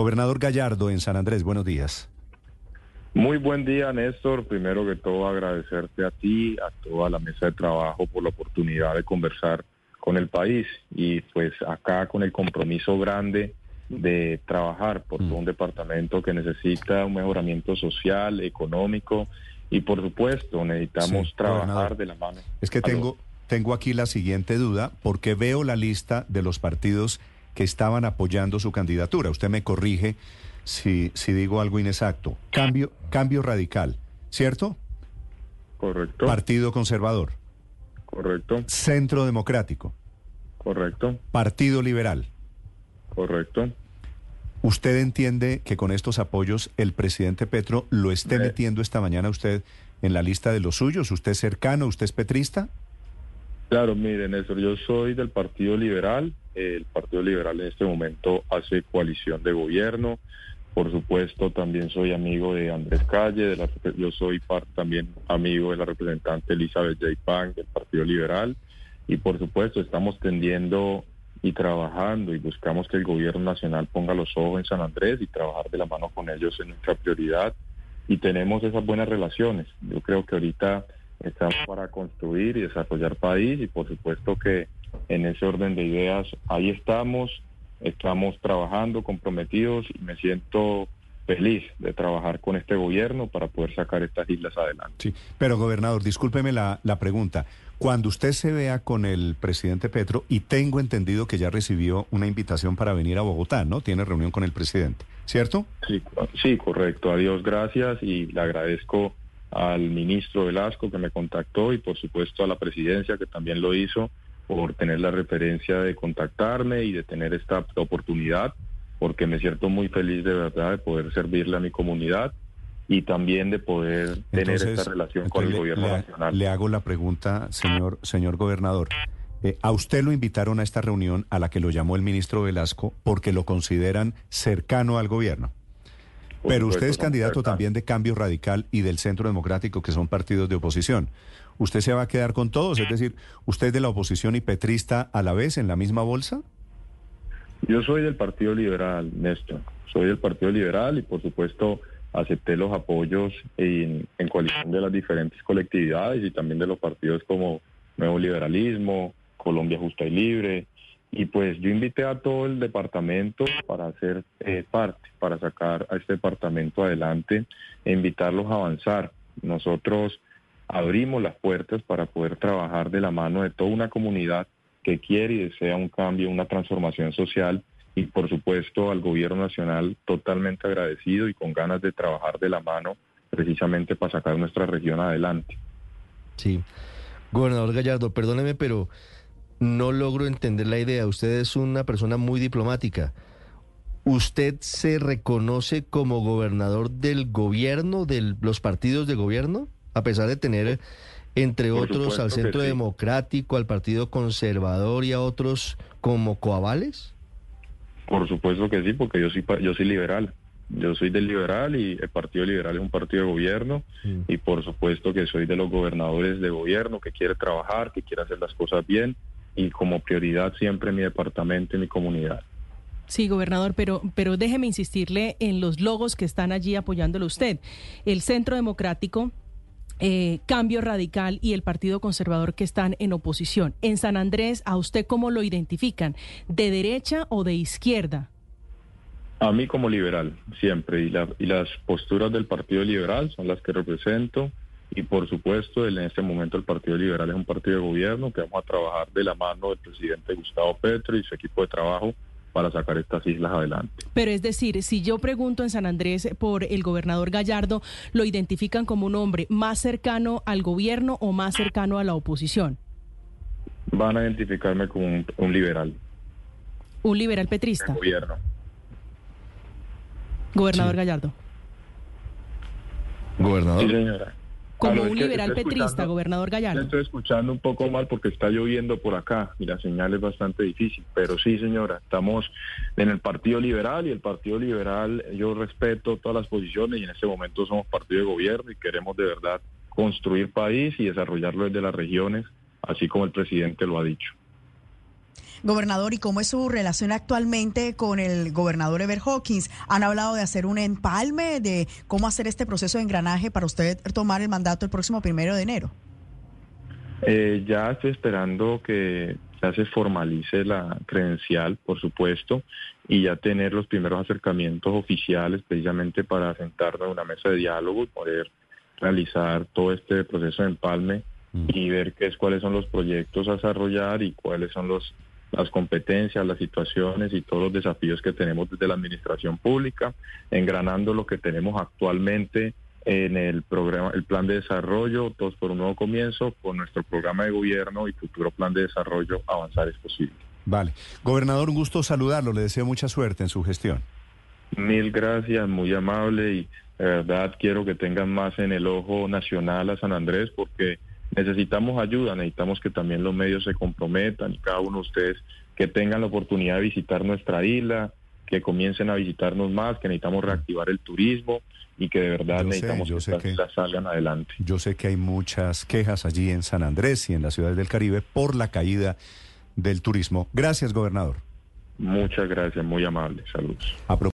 Gobernador Gallardo en San Andrés, buenos días. Muy buen día, Néstor. Primero que todo, agradecerte a ti, a toda la mesa de trabajo por la oportunidad de conversar con el país y pues acá con el compromiso grande de trabajar por todo un departamento que necesita un mejoramiento social, económico y por supuesto necesitamos Sí, trabajar gobernador. de la mano. Es que tengo, tengo aquí la siguiente duda, porque veo la lista de los partidos que estaban apoyando su candidatura. Usted me corrige si, si digo algo inexacto. Cambio, cambio radical, ¿cierto? Correcto, Partido Conservador, correcto, Centro Democrático, correcto, Partido Liberal. correcto. ¿Usted entiende que con estos apoyos el presidente Petro lo esté Eh. metiendo esta mañana usted en la lista de los suyos? ¿Usted es cercano? ¿Usted es petrista? Claro, miren, Néstor, yo soy del Partido Liberal. El Partido Liberal en este momento hace coalición de gobierno. Por supuesto, también soy amigo de Andrés Calle. De la, yo soy también amigo de la representante Elizabeth J. Pang del Partido Liberal. Y por supuesto, estamos tendiendo y trabajando y buscamos que el gobierno nacional ponga los ojos en San Andrés y trabajar de la mano con ellos es nuestra prioridad. Y tenemos esas buenas relaciones. Yo creo que ahorita estamos para construir y desarrollar país y por supuesto que en ese orden de ideas ahí estamos, estamos trabajando comprometidos y me siento feliz de trabajar con este gobierno para poder sacar estas islas adelante. Sí, pero gobernador, discúlpeme la, la pregunta. Cuando usted se vea con el presidente Petro, y tengo entendido que ya recibió una invitación para venir a Bogotá, ¿no? Tiene reunión con el presidente, ¿cierto? Sí, sí, correcto. Adiós, gracias y le agradezco al ministro Velasco que me contactó y por supuesto a la presidencia que también lo hizo por tener la referencia de contactarme y de tener esta oportunidad porque me siento muy feliz de verdad de poder servirle a mi comunidad y también de poder tener esta relación con el le- gobierno le, nacional. Le hago la pregunta, señor, señor gobernador. Eh, a usted lo invitaron a esta reunión a la que lo llamó el ministro Velasco porque lo consideran cercano al gobierno. Pero usted es candidato también de Cambio Radical y del Centro Democrático, que son partidos de oposición. ¿Usted se va a quedar con todos? Es decir, ¿usted es de la oposición y petrista a la vez en la misma bolsa? Yo soy del Partido Liberal, Néstor. Soy del Partido Liberal y por supuesto acepté los apoyos en, en coalición de las diferentes colectividades y también de los partidos como Nuevo Liberalismo, Colombia Justa y Libre. Y pues yo invité a todo el departamento para hacer eh, parte, para sacar a este departamento adelante e invitarlos a avanzar. Nosotros abrimos las puertas para poder trabajar de la mano de toda una comunidad que quiere y desea un cambio, una transformación social y por supuesto al gobierno nacional totalmente agradecido y con ganas de trabajar de la mano precisamente para sacar nuestra región adelante. Sí. Gobernador Gallardo, perdóneme, pero no logro entender la idea. Usted es una persona muy diplomática. ¿Usted se reconoce como gobernador del gobierno, de los partidos de gobierno? A pesar de tener, entre Por otros, al Centro sí. Democrático, al Partido Conservador y a otros como coavales. Por supuesto que sí, porque yo soy yo soy liberal. Yo soy del liberal y el Partido Liberal es un partido de gobierno Mm. y por supuesto que soy de los gobernadores de gobierno que quiere trabajar, que quiere hacer las cosas bien y como prioridad siempre mi departamento y mi comunidad. Sí, gobernador, pero, pero déjeme insistirle en los logos que están allí apoyándolo usted. El Centro Democrático, eh, Cambio Radical y el Partido Conservador que están en oposición. En San Andrés, ¿a usted cómo lo identifican? ¿De derecha o de izquierda? A mí como liberal, siempre, y, la- y las posturas del Partido Liberal son las que represento, y por supuesto, en este momento el Partido Liberal es un partido de gobierno que vamos a trabajar de la mano del presidente Gustavo Petro y su equipo de trabajo para sacar estas islas adelante. Pero es decir, si yo pregunto en San Andrés por el gobernador Gallardo, ¿lo identifican como un hombre más cercano al gobierno o más cercano a la oposición? Van a identificarme como un, un liberal Un liberal petrista, gobierno. gobernador Sí. Gallardo. Gobernador. Sí, señora. Como un liberal petrista, gobernador Gallardo. estoy escuchando un poco mal porque está lloviendo por acá y la señal es bastante difícil. Pero sí, señora, estamos en el Partido Liberal y el Partido Liberal, yo respeto todas las posiciones y en este momento somos partido de gobierno y queremos de verdad construir país y desarrollarlo desde las regiones, así como el presidente lo ha dicho. Gobernador, ¿y cómo es su relación actualmente con el gobernador Ever Hawkins? ¿Han hablado de hacer un empalme, de cómo hacer este proceso de engranaje para usted tomar el mandato el próximo primero de enero? Eh, ya estoy esperando que ya se formalice la credencial, por supuesto, y ya tener los primeros acercamientos oficiales precisamente para sentarnos en una mesa de diálogo y poder realizar todo este proceso de empalme mm. y ver qué es cuáles son los proyectos a desarrollar y cuáles son los las competencias, las situaciones y todos los desafíos que tenemos desde la administración pública, engranando lo que tenemos actualmente en el programa, el plan de desarrollo, todos por un nuevo comienzo, con nuestro programa de gobierno y futuro plan de desarrollo, avanzar es posible. Vale. Gobernador, un gusto saludarlo, le deseo mucha suerte en su gestión. Mil gracias, muy amable y de verdad quiero que tengan más en el ojo nacional a San Andrés porque necesitamos ayuda, necesitamos que también los medios se comprometan y cada uno de ustedes que tengan la oportunidad de visitar nuestra isla, que comiencen a visitarnos más, que necesitamos reactivar el turismo y que de verdad necesitamos que estas islas salgan adelante. Yo sé que hay muchas quejas allí en San Andrés y en las ciudades del Caribe por la caída del turismo. Gracias, gobernador. Muchas gracias, muy amable. Saludos.